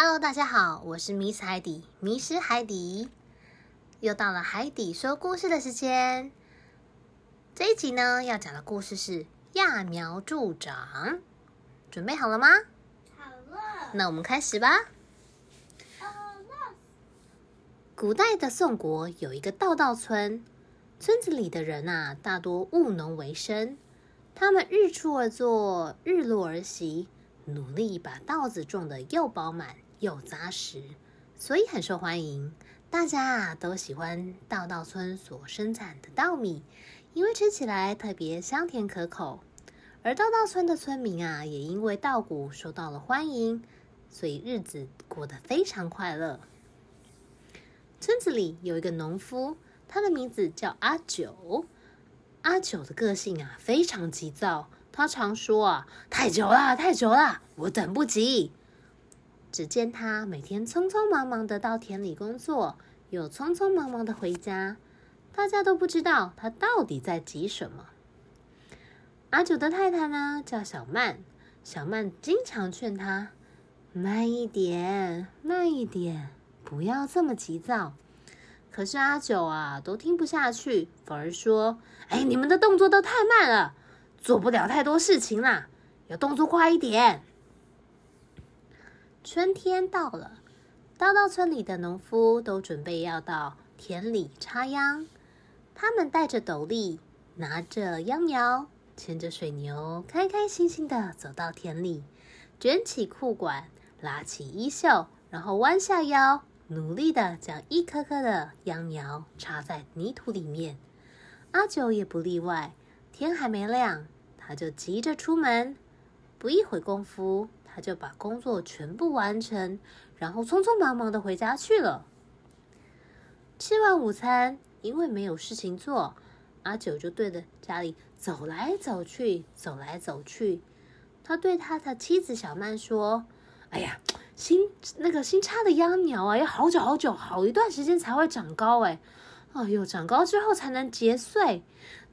Hello，大家好，我是 Miss 海底，迷失海底。又到了海底说故事的时间。这一集呢，要讲的故事是揠苗助长。准备好了吗？好了。那我们开始吧。古代的宋国有一个稻稻村，村子里的人啊，大多务农为生。他们日出而作，日落而息，努力把稻子种得又饱满又扎实，所以很受欢迎。大家啊都喜欢稻稻村所生产的稻米，因为吃起来特别香甜可口。而稻稻村的村民啊，也因为稻谷受到了欢迎，所以日子过得非常快乐。村子里有一个农夫，他的名字叫阿九。阿九的个性啊，非常急躁。他常说啊：“太久了，太久了，我等不及。”只见他每天匆匆忙忙的到田里工作，又匆匆忙忙的回家。大家都不知道他到底在急什么。阿九的太太呢，叫小曼。小曼经常劝他：“慢一点，慢一点，不要这么急躁。”可是阿九啊，都听不下去，反而说：“哎，你们的动作都太慢了，做不了太多事情啦，要动作快一点。”春天到了，稻稻村里的农夫都准备要到田里插秧。他们戴着斗笠，拿着秧苗，牵着水牛，开开心心的走到田里，卷起裤管，拉起衣袖，然后弯下腰。努力的将一颗颗的秧苗插在泥土里面，阿九也不例外。天还没亮，他就急着出门。不一会功夫，他就把工作全部完成，然后匆匆忙忙的回家去了。吃完午餐，因为没有事情做，阿九就对着家里走来走去，走来走去。他对他的妻子小曼说：“哎呀。”新那个新插的秧苗啊，要好久好久，好一段时间才会长高哎，哎呦，长高之后才能结穗，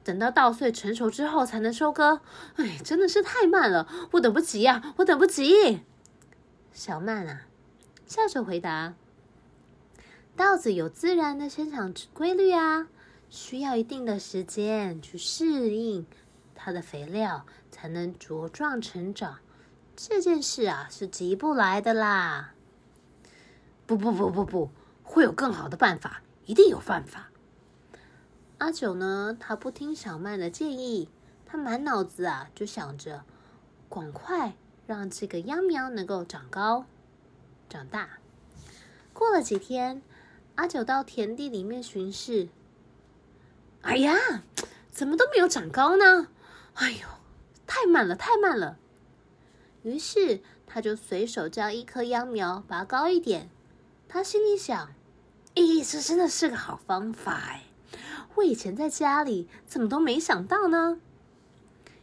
等到稻穗成熟之后才能收割，哎，真的是太慢了，我等不及呀、啊，我等不及。小曼啊，笑着回答：“稻子有自然的生长规律啊，需要一定的时间去适应它的肥料，才能茁壮成长。”这件事啊，是急不来的啦！不不不不不，会有更好的办法，一定有办法。阿九呢，他不听小曼的建议，他满脑子啊就想着，赶快让这个秧苗能够长高、长大。过了几天，阿九到田地里面巡视，哎呀，怎么都没有长高呢？哎呦，太慢了，太慢了！于是，他就随手将一颗秧苗拔高一点。他心里想：“咦，这真的是个好方法哎！我以前在家里怎么都没想到呢？”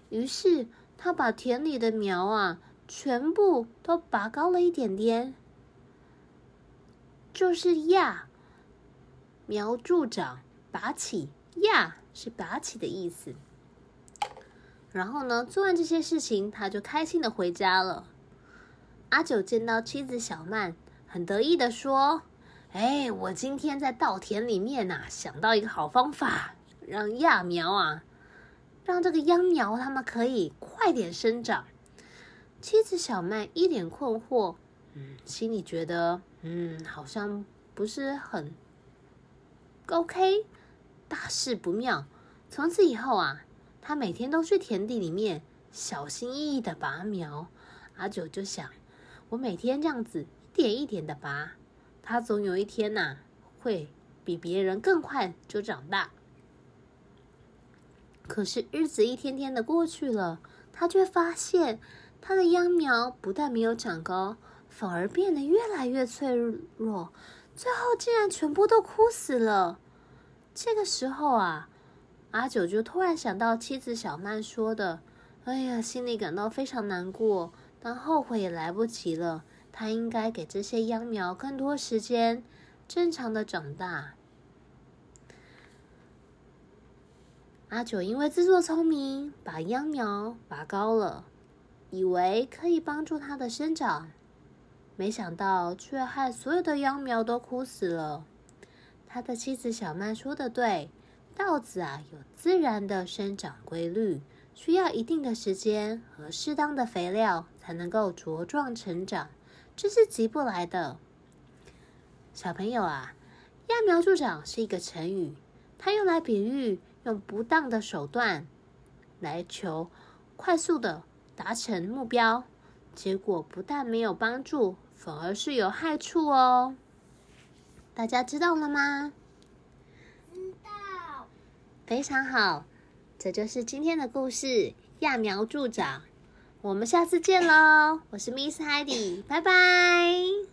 于是，他把田里的苗啊，全部都拔高了一点点。就是揠苗助长，拔起，揠是拔起的意思。然后呢，做完这些事情，他就开心的回家了。阿九见到妻子小曼，很得意的说：“哎，我今天在稻田里面呐，想到一个好方法，让揠苗啊，让这个秧苗它们可以快点生长。”妻子小麦一脸困惑，嗯，心里觉得，嗯，好像不是很 OK，大事不妙。从此以后啊。他每天都去田地里面小心翼翼的拔苗，阿九就想，我每天这样子一点一点的拔，他总有一天呐、会比别人更快就长大。可是日子一天天的过去了，他却发现他的秧苗不但没有长高，反而变得越来越脆弱，最后竟然全部都枯死了。这个时候啊。阿九就突然想到妻子小曼说的：“哎呀，心里感到非常难过，但后悔也来不及了。他应该给这些秧苗更多时间，正常的长大。”阿九因为自作聪明，把秧苗拔高了，以为可以帮助它的生长，没想到却害所有的秧苗都枯死了。他的妻子小曼说的对，稻子啊有自然的生长规律，需要一定的时间和适当的肥料才能够茁壮成长，这是急不来的。小朋友啊，揠苗助长是一个成语，它用来比喻用不当的手段来求快速的达成目标。结果不但没有帮助，反而是有害处哦。大家知道了吗？知道。非常好，这就是今天的故事——揠苗助长。我们下次见喽！我是 Miss Heidi，拜拜。